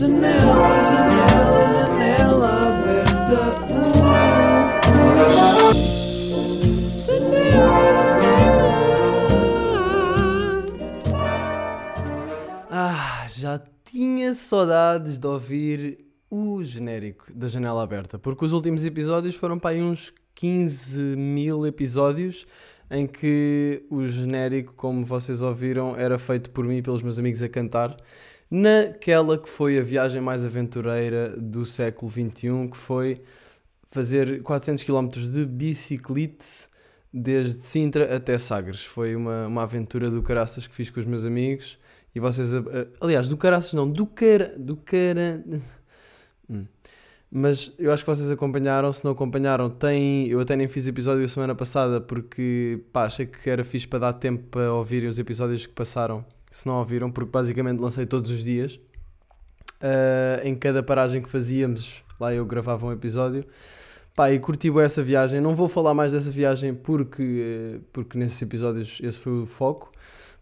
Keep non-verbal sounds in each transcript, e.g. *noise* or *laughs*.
Janela, janela, janela aberta. Janela. Ah, já tinha saudades de ouvir o genérico da janela aberta, porque os últimos episódios foram para aí uns 15 mil episódios em que o genérico, como vocês ouviram, era feito por mim e pelos meus amigos a cantar, naquela que foi a viagem mais aventureira do século XXI, que foi fazer 400 km de bicicleta desde Sintra até Sagres. Foi uma, uma aventura do caraças que fiz com os meus amigos. E vocês, aliás, do caraças não, do cara, do cara... *laughs* Hum. Mas eu acho que vocês acompanharam, se não acompanharam, tem. Eu até nem fiz episódio a semana passada porque pá, achei que era fixe para dar tempo para ouvirem os episódios que passaram, se não ouviram, porque basicamente lancei todos os dias. Uh, em cada paragem que fazíamos, lá eu gravava um episódio. Pá, e curti essa viagem. Não vou falar mais dessa viagem porque, porque nesses episódios esse foi o foco.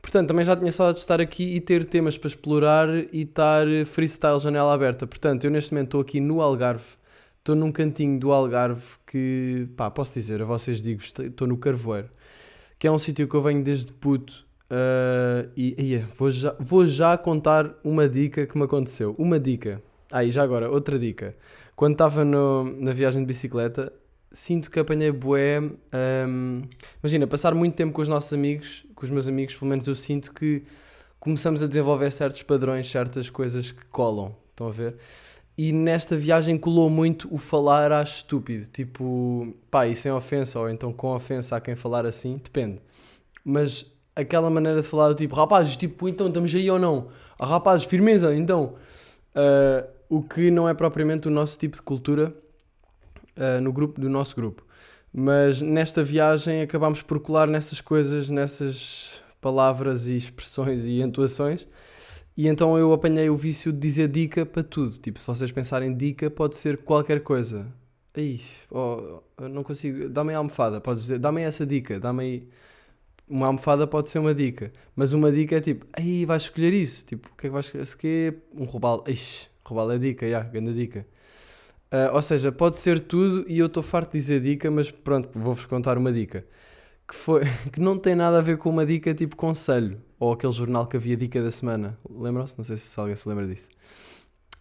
Portanto, também já tinha saudade de estar aqui e ter temas para explorar e estar freestyle janela aberta. Portanto, eu neste momento estou aqui no Algarve, estou num cantinho do Algarve que, pá, posso dizer, a vocês digo, estou no Carvoeiro, que é um sítio que eu venho desde puto. Uh, e vou, já, vou já contar uma dica que me aconteceu. Uma dica. Ah, e já agora, outra dica. Quando estava na viagem de bicicleta, sinto que apanhei bué. Um, imagina, passar muito tempo com os nossos amigos, com os meus amigos, pelo menos eu sinto que começamos a desenvolver certos padrões, certas coisas que colam. Estão a ver? E nesta viagem colou muito o falar a estúpido. Tipo, pá, e sem ofensa, ou então com ofensa a quem falar assim, depende. Mas aquela maneira de falar, tipo, rapazes, tipo, então estamos aí ou não? Ah, rapazes, firmeza, então. Uh, o que não é propriamente o nosso tipo de cultura uh, no grupo do nosso grupo. Mas nesta viagem acabámos por colar nessas coisas, nessas palavras e expressões e entoações. E então eu apanhei o vício de dizer dica para tudo. Tipo, se vocês pensarem dica, pode ser qualquer coisa. Ai, oh, não consigo. Dá-me a almofada, pode dizer, dá-me essa dica, dá-me aí. Uma almofada pode ser uma dica, mas uma dica é tipo, aí vais escolher isso. Tipo, o que é que vais escolher? Quê? Um robalo. Ixi, robalo é dica, já, yeah, grande dica. Uh, ou seja, pode ser tudo e eu estou farto de dizer dica, mas pronto, vou-vos contar uma dica. Que, foi, *laughs* que não tem nada a ver com uma dica tipo conselho, ou aquele jornal que havia dica da semana. Lembram-se? Não sei se alguém se lembra disso.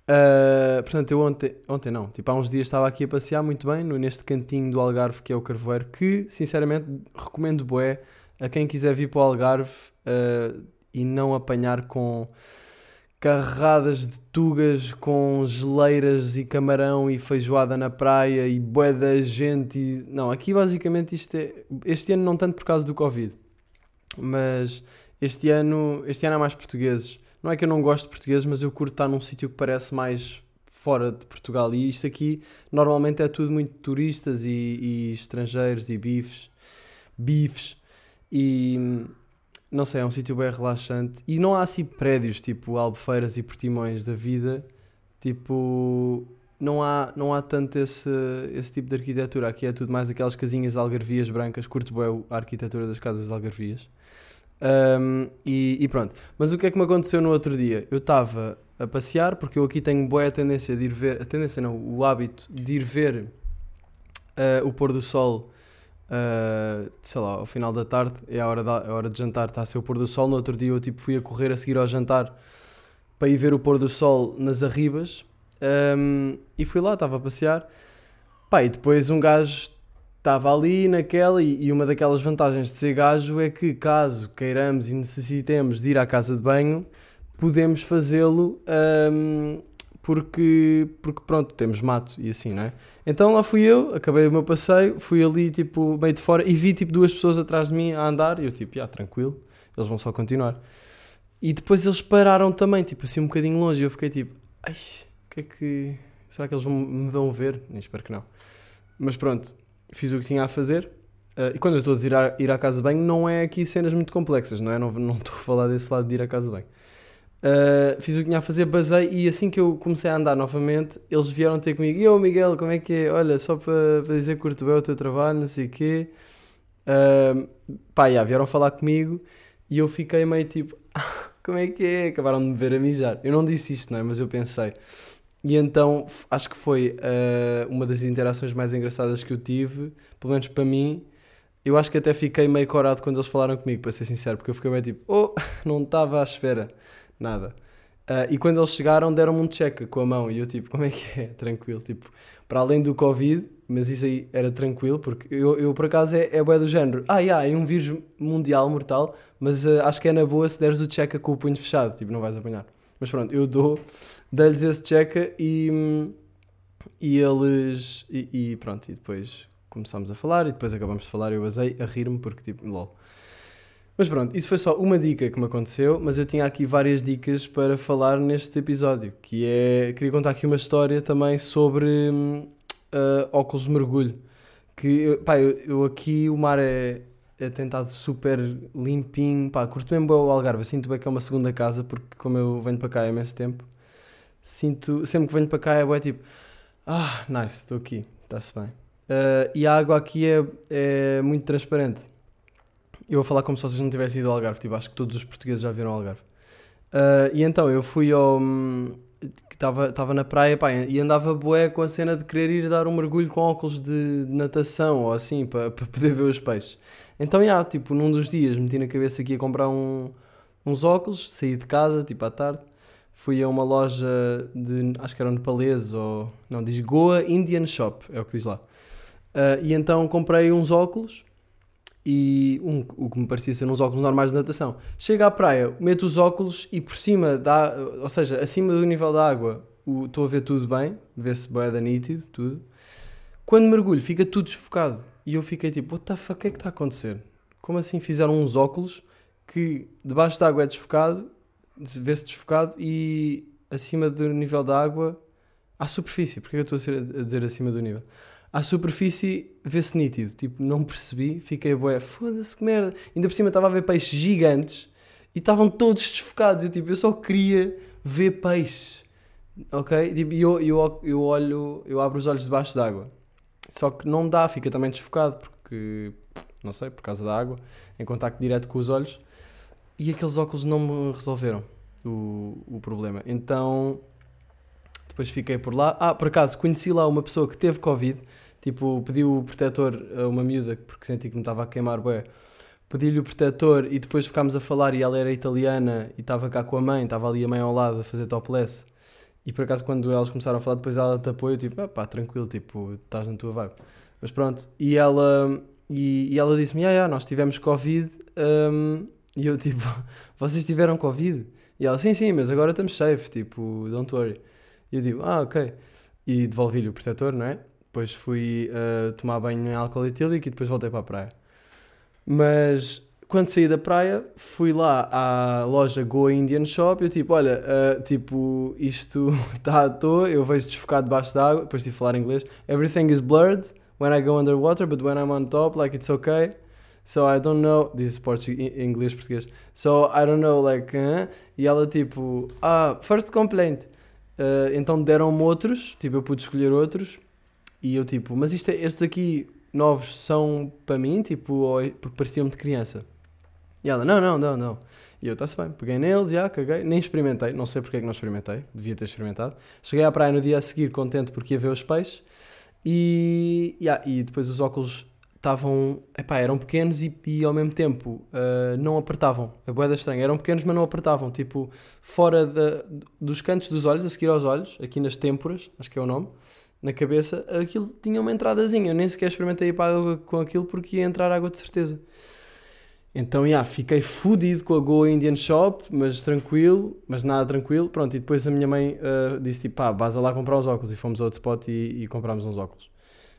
Uh, portanto, eu ontem, ontem não, tipo há uns dias estava aqui a passear muito bem no, neste cantinho do Algarve que é o Carvoeiro, que sinceramente recomendo bué a quem quiser vir para o Algarve uh, e não apanhar com carradas de tugas com geleiras e camarão e feijoada na praia e bué da gente. E... Não, aqui basicamente isto é... Este ano não tanto por causa do Covid, mas este ano, este ano há mais portugueses. Não é que eu não gosto de portugueses, mas eu curto estar num sítio que parece mais fora de Portugal. E isto aqui normalmente é tudo muito turistas e, e estrangeiros e bifes. Bifes. E não sei, é um sítio bem relaxante. E não há assim prédios tipo albufeiras e portimões da vida. Tipo, não há, não há tanto esse, esse tipo de arquitetura. Aqui é tudo mais aquelas casinhas algarvias brancas. Curto bem a arquitetura das casas algarvias. Um, e, e, pronto. Mas o que é que me aconteceu no outro dia? Eu estava a passear, porque eu aqui tenho boa tendência de ir ver, a tendência não, o hábito de ir ver uh, o pôr do sol uh, sei lá, ao final da tarde, é a hora, da, a hora de jantar, está a ser o pôr do sol. No outro dia eu tipo, fui a correr a seguir ao jantar para ir ver o pôr do sol nas Arribas um, e fui lá, estava a passear. Pá, e depois um gajo estava ali naquela, e, e, uma daquelas vantagens de ser gajo é que, caso queiramos e necessitemos de ir à casa de banho, podemos fazê-lo um, porque, porque pronto, temos mato e assim, não é? Então lá fui eu, acabei o meu passeio, fui ali tipo meio de fora e vi tipo duas pessoas atrás de mim a andar e eu tipo, ah, tranquilo, eles vão só continuar. E depois eles pararam também, tipo assim um bocadinho longe e eu fiquei tipo, ai, o que é que... Será que eles vão, me vão ver? Nem espero que não. Mas pronto, fiz o que tinha a fazer. Uh, e quando eu estou a dizer ir, à, ir à casa de banho, não é aqui cenas muito complexas, não é? Não, não estou a falar desse lado de ir à casa de banho. Uh, fiz o que tinha a fazer, basei e assim que eu comecei a andar novamente, eles vieram ter comigo. E ô Miguel, como é que é? Olha, só para, dizer que curto bem o teu trabalho, não sei o quê. Uh, pá, yeah, vieram falar comigo e eu fiquei meio tipo, como é que é? Acabaram de me ver a mijar. Eu não disse isto, não é? Mas eu pensei. E então acho que foi uh, uma das interações mais engraçadas que eu tive, pelo menos para mim. Eu acho que até fiquei meio corado quando eles falaram comigo, para ser sincero, porque eu fiquei bem tipo, oh, *laughs* não estava à espera, nada. Uh, e quando eles chegaram, deram-me um check com a mão. E eu, tipo, como é que é? *laughs* Tranquilo. Tipo, para além do Covid, mas isso aí era tranquilo, porque eu, eu por acaso é, é do género. Ah, yeah, é um vírus mundial mortal, mas uh, acho que é na boa se deres o check com o punho fechado. Tipo, não vais apanhar. Mas pronto, eu dou, dei-lhes esse check e, e eles. E, e, pronto, e depois começámos a falar e depois acabamos de falar. Eu basei a rir-me porque, tipo, lol. Mas pronto, isso foi só uma dica que me aconteceu, mas eu tinha aqui várias dicas para falar neste episódio, que é, queria contar aqui uma história também sobre uh, óculos de mergulho, que, pá, eu, eu, aqui o mar é, é tentado super limpinho, pá, curto mesmo o Algarve, sinto bem que é uma segunda casa, porque como eu venho para cá há imenso tempo, sinto, sempre que venho para cá é bem tipo, ah, nice, estou aqui, está-se bem. Uh, e a água aqui é, é muito transparente eu vou falar como se vocês não tivessem ido ao Algarve, tipo, acho que todos os portugueses já viram o Algarve. Uh, e então eu fui ao. que estava na praia pá, e andava bué com a cena de querer ir dar um mergulho com óculos de, natação ou assim para pa *laughs* poder ver os peixes. Então, já, tipo, num dos dias meti na cabeça que ia comprar um, uns óculos, saí de casa, tipo à tarde, fui a uma loja de. acho que era um nepalês ou. não, diz Goa Indian Shop, é o que diz lá. Uh, e então comprei uns óculos e um, o que me parecia ser uns óculos normais de natação. Chego à praia, meto os óculos e por cima da, ou seja, acima do nível da água, estou a ver tudo bem, vê-se bem da nítido, tudo. Quando mergulho, fica tudo desfocado. E eu fiquei tipo, what the fuck, o que é que está a acontecer? Como assim fizeram uns óculos que debaixo da água é desfocado, vê-se desfocado e acima do nível da água, à superfície. Porque que eu estou a dizer acima do nível? À superfície vê-se nítido. Tipo, não percebi, fiquei bué, foda-se que merda. Ainda por cima estava a ver peixes gigantes e estavam todos desfocados. Eu, tipo, eu só queria ver peixes. Ok? Tipo, eu, eu, eu olho, eu abro os olhos debaixo d'água. Só que não dá, fica também desfocado porque, não sei, por causa da água, em contacto direto com os olhos. E aqueles óculos não me resolveram o, o problema. Então depois fiquei por lá. Ah, por acaso, conheci lá uma pessoa que teve Covid, tipo, pediu o protetor a uma miúda, porque senti que me estava a queimar bué. Pedi-lhe o protetor e depois ficámos a falar e ela era italiana e estava cá com a mãe, estava ali a mãe ao lado a fazer topless. E por acaso quando elas começaram a falar, depois ela tapou e eu tipo, ah pá, tranquilo, tipo, estás na tua vibe. Mas pronto, e ela, e, e ela disse-me, ah, yeah, nós tivemos Covid um, e eu *laughs* tipo, vocês tiveram Covid? E ela, sim, sim, mas agora estamos safe, tipo, don't worry. E eu digo, ah, ok. E devolvi-lhe o protetor, não é? Depois fui uh, tomar banho em álcool etílico e depois voltei para a praia. Mas quando saí da praia, fui lá à loja Go Indian Shop e eu tipo, olha, uh, tipo, isto *laughs* está à toa, eu vejo desfocado debaixo da água, depois tive de falar inglês. Everything is blurred when I go underwater, but when I'm on top, like it's okay. So I don't know, diz inglês, português. So I don't know, like, uh, e ela tipo, ah, first complaint. Uh, então deram-me outros, tipo, eu pude escolher outros. E eu, tipo, mas isto é, estes aqui novos são para mim, tipo, porque pareciam-me de criança. E ela, não, não, não, não. E eu, está-se bem, peguei neles, já, caguei, nem experimentei, não sei porque é que não experimentei, devia ter experimentado. Cheguei à praia no dia a seguir, contente porque ia ver os peixes. E, yeah, e depois os óculos estavam, epá, eram pequenos e, e ao mesmo tempo uh, não apertavam. A boeda estranha, eram pequenos, mas não apertavam. Tipo, fora da, dos cantos dos olhos, a seguir aos olhos, aqui nas têmporas, acho que é o nome, na cabeça, aquilo tinha uma entradazinha. Eu nem sequer experimentei para água com aquilo porque ia entrar água de certeza. Então, já, yeah, fiquei fodido com a Go Indian Shop, mas tranquilo, mas nada tranquilo. Pronto, e depois a minha mãe uh, disse tipo, pá, vas lá comprar os óculos. E fomos ao outro spot e, e comprámos uns óculos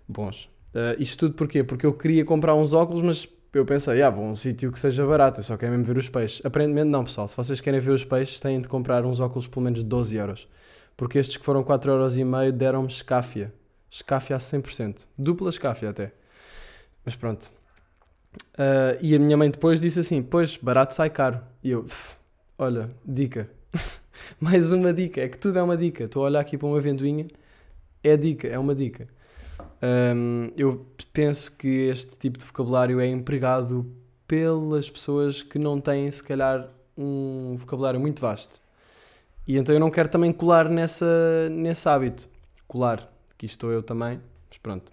bons. Uh, isto tudo porquê? Porque eu queria comprar uns óculos, mas eu pensei, ah, vou a um sítio que seja barato, eu só quero mesmo ver os peixes. Aparentemente não, pessoal. Se vocês querem ver os peixes, têm de comprar uns óculos pelo menos 12 euros. Porque estes que foram 4 euros e meio deram-me escáfia. Escáfia a 100%. Dupla escáfia até. Mas pronto. Uh, e a minha mãe depois disse assim, pois, barato sai caro. E eu, olha, dica. *laughs* Mais uma dica. É que tudo é uma dica. Estou a olhar aqui para uma ventoinha. É dica, é uma dica. Um, eu penso que este tipo de vocabulário é empregado pelas pessoas que não têm, se calhar, um vocabulário muito vasto. E então eu não quero também colar nessa, nesse hábito. Colar, aqui estou eu também, mas pronto.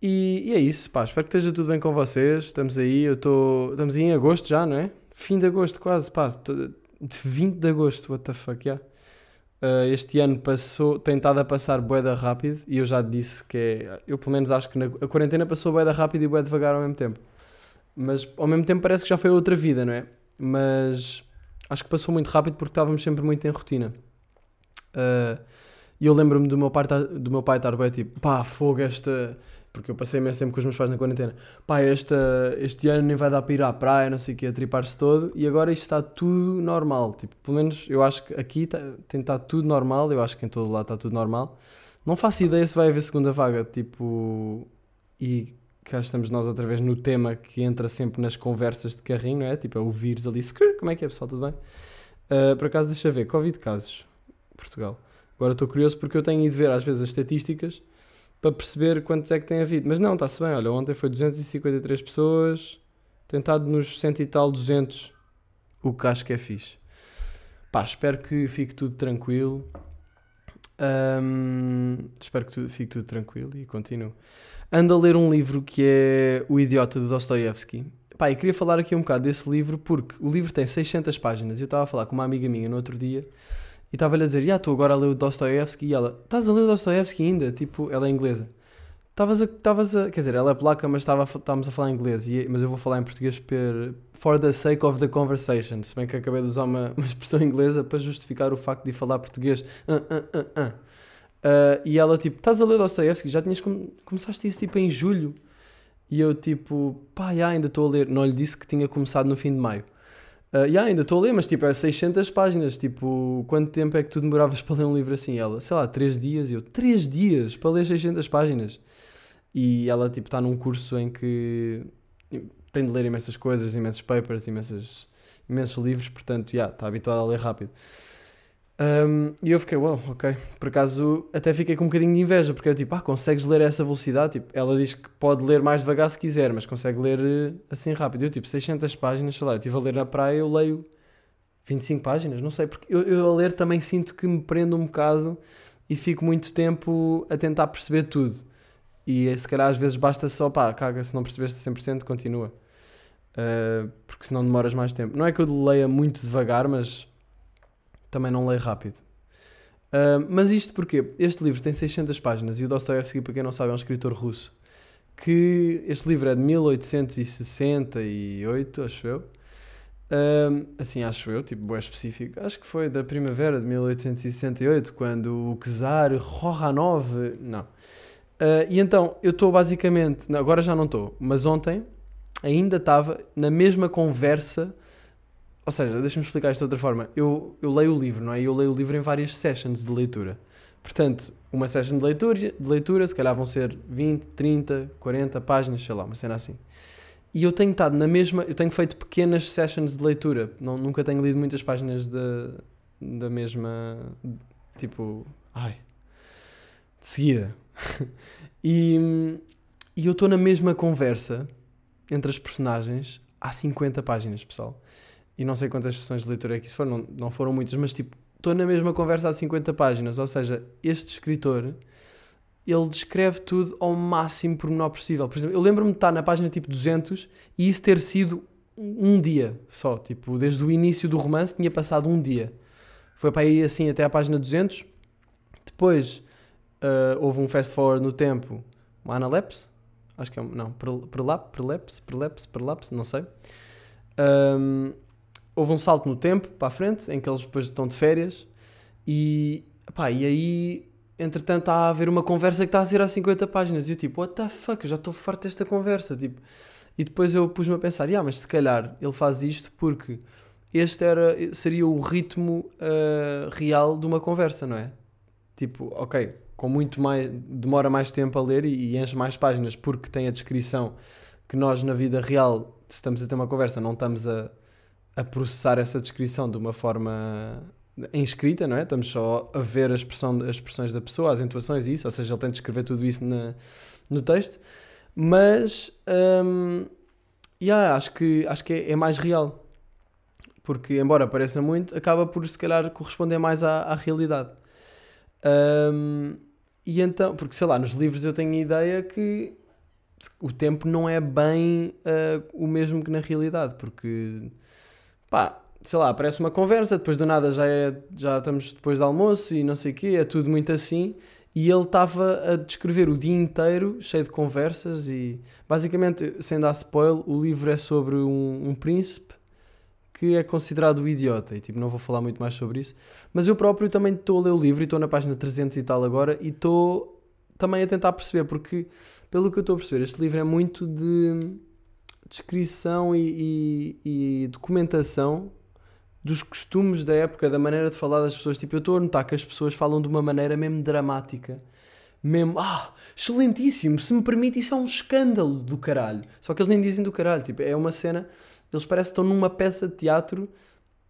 E, e é isso, pá, espero que esteja tudo bem com vocês. Estamos aí, eu estou. Estamos aí em agosto já, não é? Fim de agosto quase, pá. De 20 de agosto, what the fuck, yeah. Uh, este ano passou, tem estado a passar boeda rápido e eu já disse que é. Eu pelo menos acho que na, a quarentena passou boeda rápido e boeda devagar ao mesmo tempo. Mas ao mesmo tempo parece que já foi outra vida, não é? Mas acho que passou muito rápido porque estávamos sempre muito em rotina. Uh, e eu lembro-me do meu pai, do meu pai estar bem tipo, pá, fogo esta. Porque eu passei imenso tempo com os meus pais na quarentena. Pá, esta, este ano nem vai dar para ir à praia, não sei o que, a tripar-se todo. E agora isto está tudo normal. Tipo, pelo menos eu acho que aqui tá, tem estado tudo normal. Eu acho que em todo lado está tudo normal. Não faço ideia se vai haver segunda vaga. Tipo, e cá estamos nós outra vez no tema que entra sempre nas conversas de carrinho, não é? Tipo, é o vírus ali. Como é que é, pessoal? Tudo bem? Uh, por acaso, deixa ver. Covid casos. Portugal. Agora estou curioso porque eu tenho ido ver às vezes as estatísticas para perceber quantos é que tem havido. Mas não, está-se bem. Olha, ontem foi 253 pessoas. Tentado nos cento e tal, 200. O que acho que é fixe. Pá, espero que fique tudo tranquilo. Um, espero que fique tudo tranquilo e continuo. Ando a ler um livro que é O Idiota de Dostoevsky. Pá, e queria falar aqui um bocado desse livro porque o livro tem 600 páginas. Eu estava a falar com uma amiga minha no outro dia e estava-lhe a dizer: Já, estou agora a ler o Dostoevsky. E ela: Estás a ler o Dostoevsky ainda? Tipo, ela é inglesa. Estavas a, a. Quer dizer, ela é polaca, mas estávamos a falar inglês. E, mas eu vou falar em português per, for the sake of the conversation. Se bem que acabei de usar uma, *laughs* uma expressão inglesa para justificar o facto de falar português. Uh, uh. Uh, e ela tipo, estás a ler Dostoevsky? Já tinhas com... começaste isso tipo em julho. E eu tipo, pá, já, ainda estou a ler. Não lhe disse que tinha começado no fim de maio. Uh, já, ainda estou a ler, mas tipo, é 600 páginas. Tipo, quanto tempo é que tu demoravas *laughs* para ler um livro assim? Ela, sei lá, 3 dias. E eu, 3 dias para ler 600 páginas. E ela tipo, está num curso em que tem de ler imensas coisas, imensos papers, imensas, imensos livros. Portanto, já, está habituada a ler rápido. Um, e eu fiquei, uau, wow, ok. Por acaso até fiquei com um bocadinho de inveja, porque eu tipo, ah, consegues ler essa velocidade? Tipo, ela diz que pode ler mais devagar se quiser, mas consegue ler uh, assim rápido. Eu tipo, 600 páginas, sei lá, eu estive a ler na praia, eu leio 25 páginas, não sei, porque eu, eu a ler também sinto que me prendo um bocado e fico muito tempo a tentar perceber tudo. E eh, se calhar às vezes basta só, pá, caga, se não percebeste 100%, continua. Uh, porque senão demoras mais tempo. Não é que eu leia muito devagar, mas também não leio rápido. Uh, mas isto porque este livro tem 600 páginas e o Dostoevsky, para quem não sabe, é um escritor russo. Que este livro é de 1868, acho eu. Uh, assim, acho eu, tipo, é específico. Acho que foi da primavera de 1868, quando o czar Rohanov. Não. Uh, e então, eu estou basicamente. Agora já não estou, mas ontem ainda estava na mesma conversa ou seja, deixa-me explicar isto de outra forma. Eu, eu leio o livro, não é? Eu leio o livro em várias sessions de leitura. Portanto, uma session de leitura, de leitura, se calhar vão ser 20, 30, 40 páginas, sei lá, uma cena assim. E eu tenho estado na mesma, eu tenho feito pequenas sessions de leitura. Não, nunca tenho lido muitas páginas da, da mesma, tipo, ai, de seguida. *laughs* e, e eu estou na mesma conversa entre as personagens há 50 páginas, pessoal e não sei quantas sessões de leitura é que isso foram, não, não foram muitas, mas tipo, estou na mesma conversa há 50 páginas, ou seja, este escritor, ele descreve tudo ao máximo pormenor possível. Por exemplo, eu lembro-me de estar na página tipo 200 e isso ter sido um dia só, tipo, desde o início do romance tinha passado um dia. Foi para aí assim até à página 200. Depois uh, houve um fast forward no tempo, uma analepse, acho que é, não, prelapse, prelapse, prelapse, prelapse, não sei. Um, houve um salto no tempo para a frente, em que eles depois estão de férias, e, pá, e aí, entretanto, está a haver uma conversa que está a ser há 50 páginas, e eu tipo, what the fuck, eu já estou farto desta conversa, tipo, e depois eu pus-me a pensar, ah, mas se calhar ele faz isto porque este era, seria o ritmo uh, real de uma conversa, não é? Tipo, ok, com muito mais, demora mais tempo a ler e, e enche mais páginas porque tem a descrição que nós na vida real, se estamos a ter uma conversa, não estamos a a processar essa descrição de uma forma em escrita, não é? Estamos só a ver a expressão, as expressões da pessoa, as intuações e isso, ou seja, ele tem de escrever tudo isso na, no texto, mas um, yeah, acho que, acho que é, é, mais real. porque embora pareça muito, acaba por se calhar corresponder mais à, à realidade. Um, e então, porque sei lá, nos livros eu tenho a ideia que o tempo não é bem uh, o mesmo que na realidade, porque pá, sei lá, aparece uma conversa, depois do nada já, é, já estamos depois do almoço e não sei o quê, é tudo muito assim. E ele estava a descrever o dia inteiro, cheio de conversas, e basicamente, sem dar spoiler, o livro é sobre um, um príncipe que é considerado o idiota. E tipo, não vou falar muito mais sobre isso. Mas eu próprio também estou a ler o livro e estou na página 300 e tal agora e estou também a tentar perceber, porque pelo que eu estou a perceber, este livro é muito de descrição e, e, e documentação dos costumes da época, da maneira de falar das pessoas. Tipo, eu estou a notar que as pessoas falam de uma maneira mesmo dramática. Mesmo, ah, excelentíssimo, se me permite, isso é um escândalo do caralho. Só que eles nem dizem do caralho, tipo, é uma cena, eles parecem que estão numa peça de teatro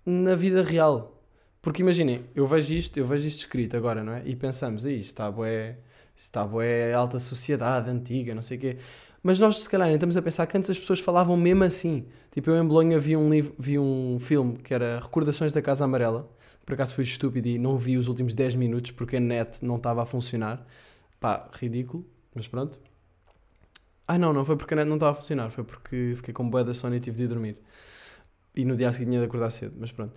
na vida real. Porque imaginem, eu vejo isto, eu vejo isto escrito agora, não é? E pensamos, isto está bué, está bué alta sociedade, antiga, não sei o quê. Mas nós, se calhar, estamos a pensar que antes as pessoas falavam mesmo assim. Tipo, eu em Bolonha vi um, livro, vi um filme que era Recordações da Casa Amarela. Por acaso fui estúpido e não vi os últimos 10 minutos porque a net não estava a funcionar. Pá, ridículo, mas pronto. Ah, não, não foi porque a net não estava a funcionar, foi porque fiquei com boa da sono e tive de ir dormir. E no dia a seguir tinha de acordar cedo, mas pronto.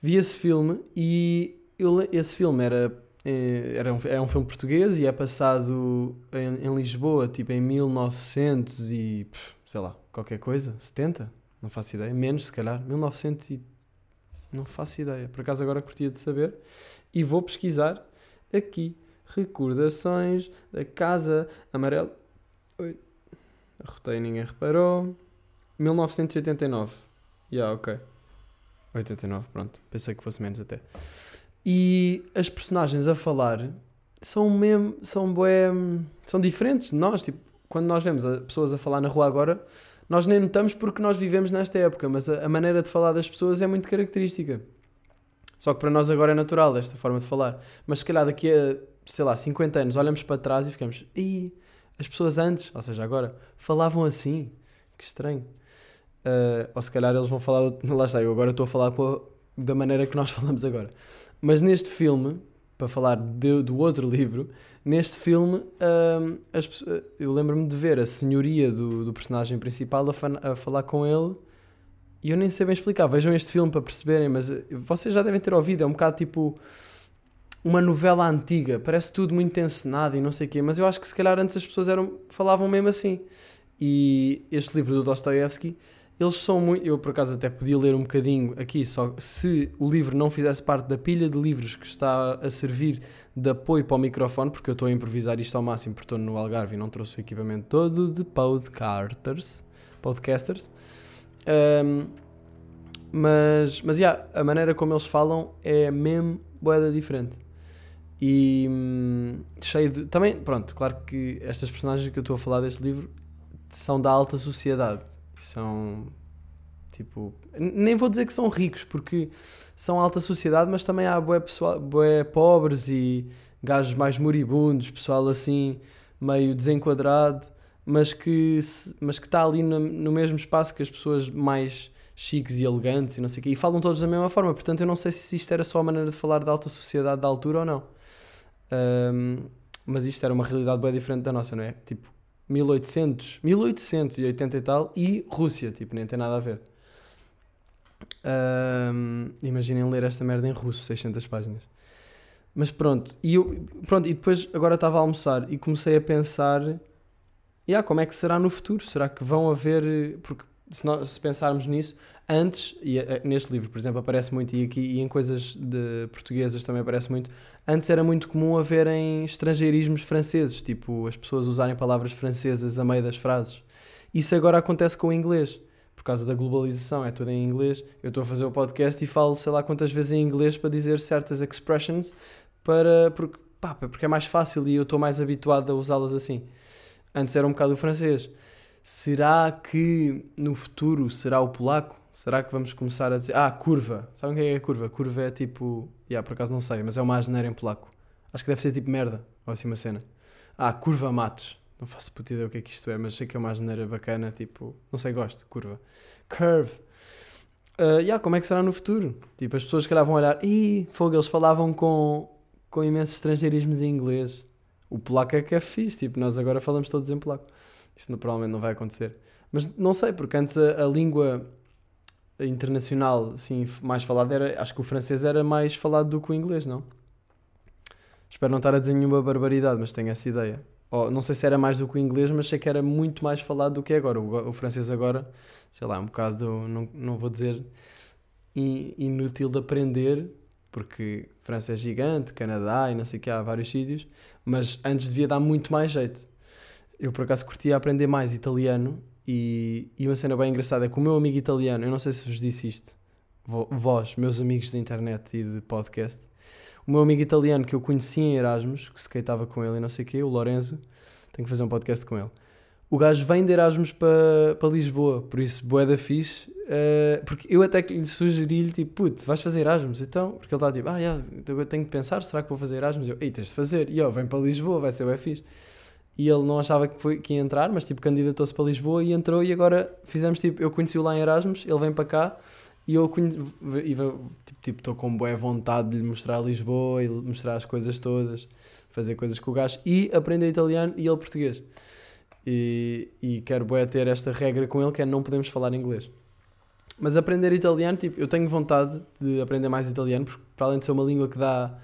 Vi esse filme e eu, esse filme era é, era um, é um filme português e é passado em, em, Lisboa, tipo em 1900 e sei lá, qualquer coisa, 70, não faço ideia, menos se calhar, 1900 e não faço ideia, por acaso agora curtia de saber e vou pesquisar aqui recordações da Casa Amarela. Oi, arrotei ninguém reparou. 1989. Ya, yeah, ok. 89, pronto. Pensei que fosse menos até. E as personagens a falar são mesmo, são bué, são diferentes de nós, tipo, quando nós vemos pessoas a falar na rua agora, nós nem notamos porque nós vivemos nesta época, mas a, a, maneira de falar das pessoas é muito característica. Só que para nós agora é natural esta forma de falar. Mas se calhar daqui a, sei lá, 50 anos olhamos para trás e ficamos, e as pessoas antes, ou seja, agora, falavam assim. Que estranho. Uh, ou se calhar eles vão falar, *laughs* lá está, eu agora estou a falar da maneira que nós *laughs* falamos agora. Mas neste filme, para falar de, do outro *laughs* livro, neste filme um, as, eu lembro-me de ver a senhoria do, do personagem principal a, fa a, falar com ele e eu nem sei bem explicar. Vejam este filme para perceberem, mas eh, vocês já devem ter ouvido. É um bocado tipo uma novela antiga, parece tudo muito encenado e não sei o quê, mas eu acho que se calhar antes as pessoas eram, falavam mesmo assim. E este livro do Dostoevsky eles são muito. Eu, por acaso, até podia ler um bocadinho aqui, só se o livro não fizesse parte da pilha de livros que está a servir de apoio para o microfone, porque eu estou a improvisar isto ao máximo, porque estou no Algarve e não trouxe o equipamento todo de podcasters. podcasters. Um, mas, mas, yeah, a maneira como eles falam é mesmo boeda diferente. E hum, cheio de. Também, pronto, claro que estas personagens que eu estou a falar deste livro são da alta sociedade são tipo, nem vou dizer que são ricos porque são alta sociedade, mas também há bué, pessoal, bué pobres e gajos mais moribundos, pessoal assim meio desenquadrado, mas que mas que está ali no, no, mesmo espaço que as pessoas mais chiques e elegantes e não sei o quê, e falam todos da mesma forma, portanto eu não sei se isto era só a maneira de falar da alta sociedade da altura ou não. Um, mas isto era uma realidade bem diferente da nossa, não é? Tipo, 1800, 1880 e tal, e Rússia, tipo, nem tem nada a ver. Um, imaginem ler esta merda em russo, 600 páginas. Mas pronto, e, eu, pronto, e depois agora estava a almoçar e comecei a pensar: yeah, como é que será no futuro? Será que vão haver. Porque se, nós, se pensarmos nisso, antes, e eh, neste livro, por exemplo, aparece muito, e aqui e em coisas de portuguesas também aparece muito, antes era muito comum haverem estrangeirismos franceses, tipo as pessoas usarem palavras francesas a meio das frases. Isso agora acontece com o inglês, por causa da globalização, é tudo em inglês. Eu estou a fazer o podcast e falo sei lá quantas vezes em inglês para dizer certas expressions, para, porque, pá, porque é mais fácil e eu estou mais habituado a usá-las assim. Antes era um bocado o francês. Será que no futuro será o polaco? Será que vamos começar a dizer. Ah, curva. Sabem o que é a curva? Curva é tipo. Yeah, por acaso não sei, mas é uma asneira em polaco. Acho que deve ser tipo merda, ou assim uma cena. Ah, curva matos. Não faço puta ideia o que é que isto é, mas sei que é uma asneira bacana, tipo. Não sei, gosto. Curva. Curve. Uh, yeah, como é que será no futuro? Tipo, as pessoas que calhar vão olhar, ih, fogo, eles falavam com, com imensos estrangeirismos em inglês. O polaco é que é fixe, tipo, nós agora falamos todos em polaco. Isto não, provavelmente não vai acontecer. Mas não sei, porque antes a, a língua internacional assim, mais falada era, acho que o francês era mais falado do que o inglês, não? Espero não estar a dizer nenhuma barbaridade, mas tenho essa ideia. Oh, não sei se era mais do que o inglês, mas sei que era muito mais falado do que é agora. O, o francês agora, sei lá, é um bocado, não, não vou dizer inútil de aprender, porque França é gigante, Canadá e não sei o que, há vários sítios, mas antes devia dar muito mais jeito. Eu por acaso curtia aprender mais italiano e, e uma cena bem engraçada é que o meu amigo italiano, eu não sei se vos disse isto, vós, meus amigos de internet e de podcast, o meu amigo italiano que eu conheci em Erasmus, que se skateava com ele e não sei o quê, o Lorenzo, tenho que fazer um podcast com ele. O gajo vem de Erasmus para pa Lisboa, por isso, boé da fixe. Uh, porque eu até que lhe sugeri-lhe, tipo, puto, vais fazer Erasmus? Então, porque ele está tipo, ah, yeah, eu tenho que pensar, será que vou fazer Erasmus? Eu, ei, tens de fazer. E eu, vem para Lisboa, vai ser bem fixe. E ele não achava que, foi, que ia entrar, mas tipo, candidatou-se para Lisboa e entrou. E agora fizemos tipo, eu conheci-o lá em Erasmus, ele vem para cá e eu e, tipo, estou com boa vontade de lhe mostrar Lisboa e mostrar as coisas todas, fazer coisas com o gajo e aprender italiano e ele português. E, e quero boé ter esta regra com ele que é não podemos falar inglês. Mas aprender italiano, tipo, eu tenho vontade de aprender mais italiano, porque para além de ser uma língua que dá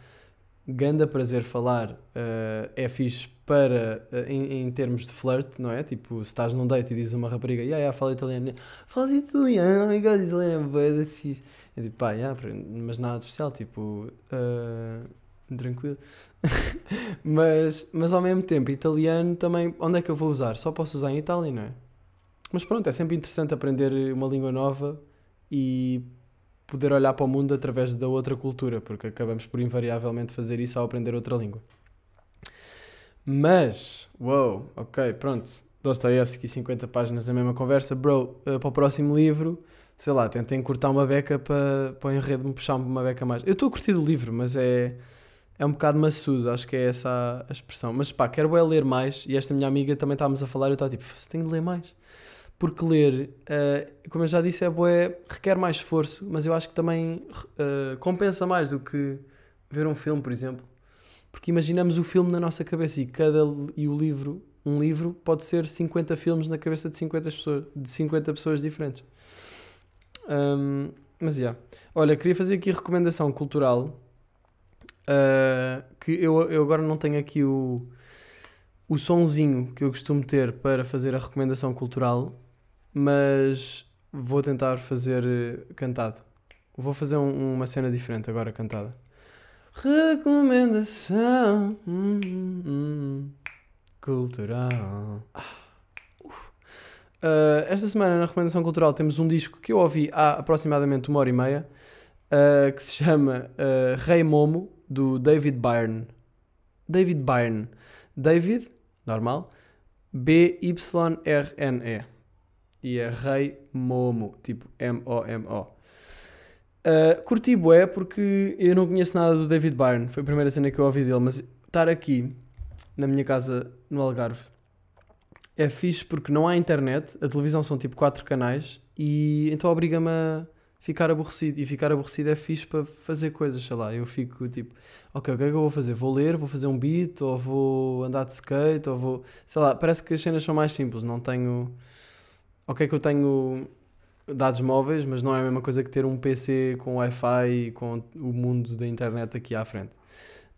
ganda prazer falar, uh, é fixe para, uh, em, em, termos de flirt, não é? Tipo, se estás num date e dizes a uma rapariga, yeah, yeah, fala italiano, fala italiano, oh my god, italiano é bem fixe. Eu digo, pá, yeah, mas nada de especial, tipo, uh, tranquilo. *laughs* mas, mas ao mesmo tempo, italiano também, onde é que eu vou usar? Só posso usar em Itália, não é? Mas pronto, é sempre interessante aprender uma língua nova e poder olhar para o mundo através da outra cultura, porque acabamos por invariavelmente fazer isso ao aprender outra língua. Mas, wow, ok, pronto. Dostoevsky, 50 páginas da mesma conversa. Bro, uh, para o próximo livro, sei lá, tentem cortar uma beca para, para o enredo me puxar uma beca mais. Eu estou a curtir o livro, mas é, é um bocado maçudo, acho que é essa a expressão. Mas pá, quero é ler mais. E esta minha amiga também estávamos a falar eu estava tipo, você tem de ler mais porque ler, uh, como eu já disse, é bué, requer mais esforço, mas eu acho que também uh, compensa mais do que ver um filme, por exemplo. Porque imaginamos o filme na nossa cabeça e cada e o livro, um livro pode ser 50 filmes na cabeça de 50 pessoas, de 50 pessoas diferentes. Um, mas já. Yeah. Olha, queria fazer aqui recomendação cultural. Uh, que eu, eu agora não tenho aqui o, o sonzinho que eu costumo ter para fazer a recomendação cultural, mas vou tentar fazer eh, cantado. Vou fazer um, uma cena diferente agora cantada. Recomendação hum, hum, cultural. Uh, esta semana na recomendação cultural temos um disco que eu ouvi há aproximadamente uma hora e meia uh, que se chama uh, Rei Momo do David Byrne. David Byrne. David, normal. B-Y-R-N-E e é Rei Momo, tipo M-O-M-O. Uh, curti bué porque eu não conheço nada do David Byrne, foi a primeira cena que eu ouvi dele, mas estar aqui na minha casa no Algarve é fixe porque não há internet, a televisão são tipo 4 canais e então obriga-me a ficar aborrecido. E ficar aborrecido é fixe para fazer coisas, sei lá, eu fico tipo, ok, o que é que eu vou fazer? Vou ler, vou fazer um beat? Ou vou andar de skate? Ou vou, sei lá, parece que as cenas são mais simples, não tenho ok que eu tenho dados móveis, mas não é a mesma coisa que ter um PC com Wi-Fi e com o mundo da internet aqui à frente.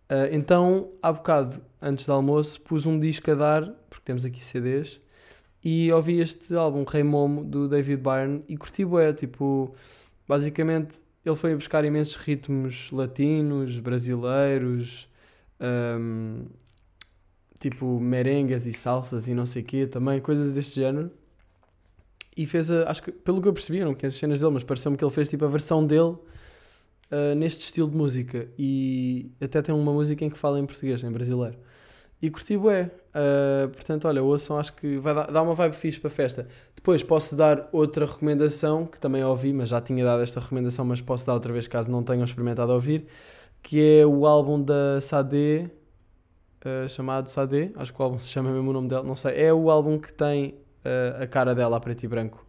Uh, então, há bocado, antes do almoço, pus um disco a dar, porque temos aqui CDs, e ouvi este álbum, Rei Momo, do David Byrne, e curti bué, tipo, basicamente, ele foi buscar imensos ritmos latinos, brasileiros, um, tipo merengues e salsas e não sei o quê, também, coisas deste género, e fez a, acho que pelo que eu percebi, eu não conheço as cenas dele, mas pareceu-me que ele fez tipo a versão dele uh, neste estilo de música e até tem uma música em que fala em português, em brasileiro. E curti bué. Uh, portanto, olha, ouçam, acho que vai dar, uma vibe fixe para a festa. Depois posso dar outra recomendação, que também ouvi, mas já tinha dado esta recomendação, mas posso dar outra vez caso não tenham experimentado ouvir, que é o álbum da Sade, uh, chamado Sade, acho que o álbum se chama mesmo o nome dela, não sei. É o álbum que tem uh, a cara dela a preto e branco.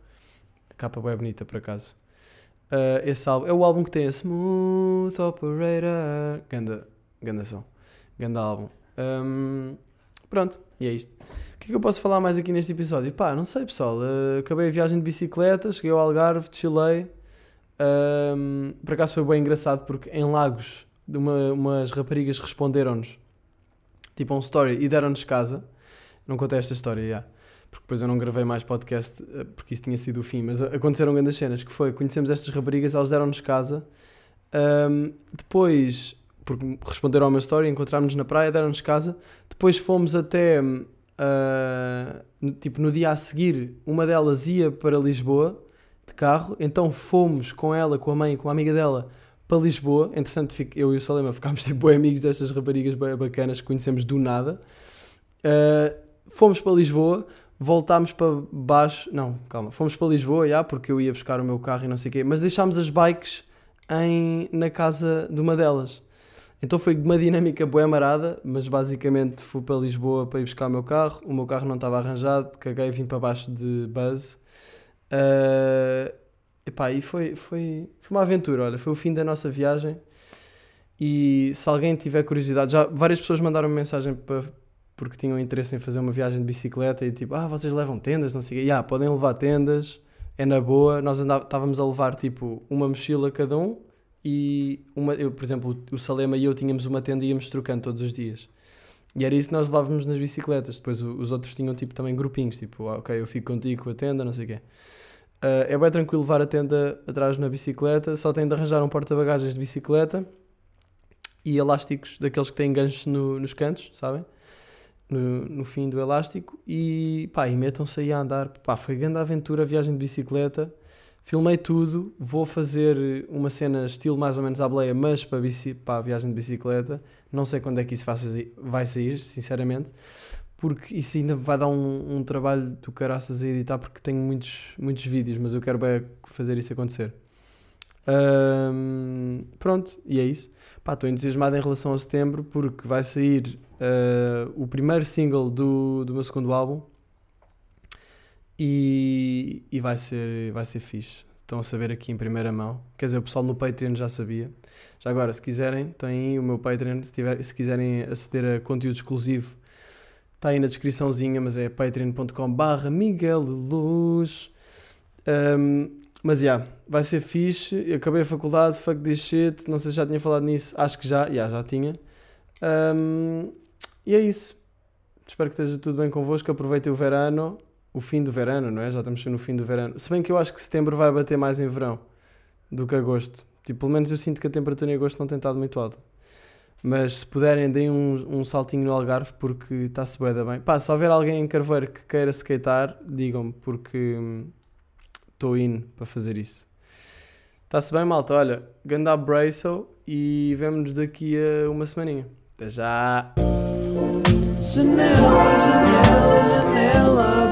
A capa bem bonita, por acaso. Uh, esse álbum é o álbum que tem a Smooth Operator. Ganda, ganda som. Ganda álbum. Um, pronto, e é isto. O que é que eu posso falar mais aqui neste episódio? Pá, não sei pessoal. Uh, acabei a viagem de bicicleta, cheguei ao Algarve, chilei. Um, por acaso foi bem engraçado porque em Lagos uma, umas raparigas responderam-nos tipo um story e deram-nos casa. Não contei esta história, já. Porque depois eu não gravei mais podcast eh, porque isso tinha sido o fim. Mas aconteceram grandes cenas que foi, conhecemos estas raparigas, elas deram-nos casa. Um, depois, porque responderam ao meu story, encontrámos-nos na praia, deram-nos casa. Depois fomos até, uh, no, tipo, no dia a seguir, uma delas ia para Lisboa de carro, então fomos com ela, com a mãe, com a amiga dela, para Lisboa. Entretanto, eu e o Salema ficámos *laughs* tipo amigos destas raparigas bacanas que conhecemos do nada. Uh, fomos para Lisboa, voltámos para baixo. Não, calma, fomos para Lisboa, já, porque eu ia buscar o meu carro e não sei o quê, mas deixámos as bikes em, na casa de uma delas. Então foi uma dinâmica boa marada, mas basicamente fui para Lisboa para ir buscar o meu carro. O meu carro não estava arranjado, caguei vim para baixo de Buzz. Uh, epá, e foi, foi, foi uma aventura, olha, foi o fim da nossa viagem. E se alguém tiver curiosidade, já várias pessoas mandaram -me mensagem para, porque tinham interesse em fazer uma viagem de bicicleta e tipo, ah, vocês levam tendas, não sei o quê. Yeah, podem levar tendas, é na boa. Nós estávamos a levar tipo uma mochila cada um e uma, eu, por exemplo, o Salema e eu tínhamos uma tenda e íamos trocando todos os dias. E era isso que nós levávamos nas bicicletas. Depois os outros tinham tipo também grupinhos, tipo, ah, ok, eu fico contigo com a tenda, não sei o quê. Uh, é bem tranquilo levar a tenda atrás na bicicleta, só tem de arranjar um porta-bagagens de bicicleta e elásticos daqueles que têm ganchos no, nos cantos, sabem? No, no fim do elástico e pá, e metam-se aí a andar. Pá, foi grande aventura, viagem de bicicleta. Filmei tudo, vou fazer uma cena estilo mais ou menos à boleia, mas para, bici, para a viagem de bicicleta. Não sei quando é que isso vai sair, sinceramente, porque isso ainda vai dar um, um trabalho do caraças a editar, porque tenho muitos, muitos vídeos, mas eu quero bem fazer isso acontecer. Um, pronto, e é isso. Estou entusiasmado em relação a setembro porque vai sair uh, o primeiro single do, do meu segundo álbum e, e vai, ser, vai ser fixe. Estão a saber aqui em primeira mão. Quer dizer, o pessoal no Patreon já sabia. Já agora, se quiserem, tem o meu Patreon. Se, tiver, se quiserem aceder a conteúdo exclusivo, está aí na descriçãozinha, mas é patreon.com/barra Miguel Luz. Um, mas já, yeah, vai ser fixe. Eu acabei a faculdade, fuck this shit. Não sei se já tinha falado nisso. Acho que já, yeah, já tinha. Um, e é isso. Espero que esteja tudo bem convosco. Aproveitem o verano, o fim do verano, não é? Já estamos no fim do verano. Se bem que eu acho que setembro vai bater mais em verão do que agosto. Tipo, pelo menos eu sinto que a temperatura em agosto não tem estado muito alta. Mas se puderem, deem um, um saltinho no Algarve porque está-se bem, bem. Pá, se houver alguém em Carveiro que queira skatear, digam-me porque estou indo para fazer isso. Está-se bem, malta? Olha, ganda Braço e vemo-nos daqui a uma semaninha. Até já! Janela, janela, janela.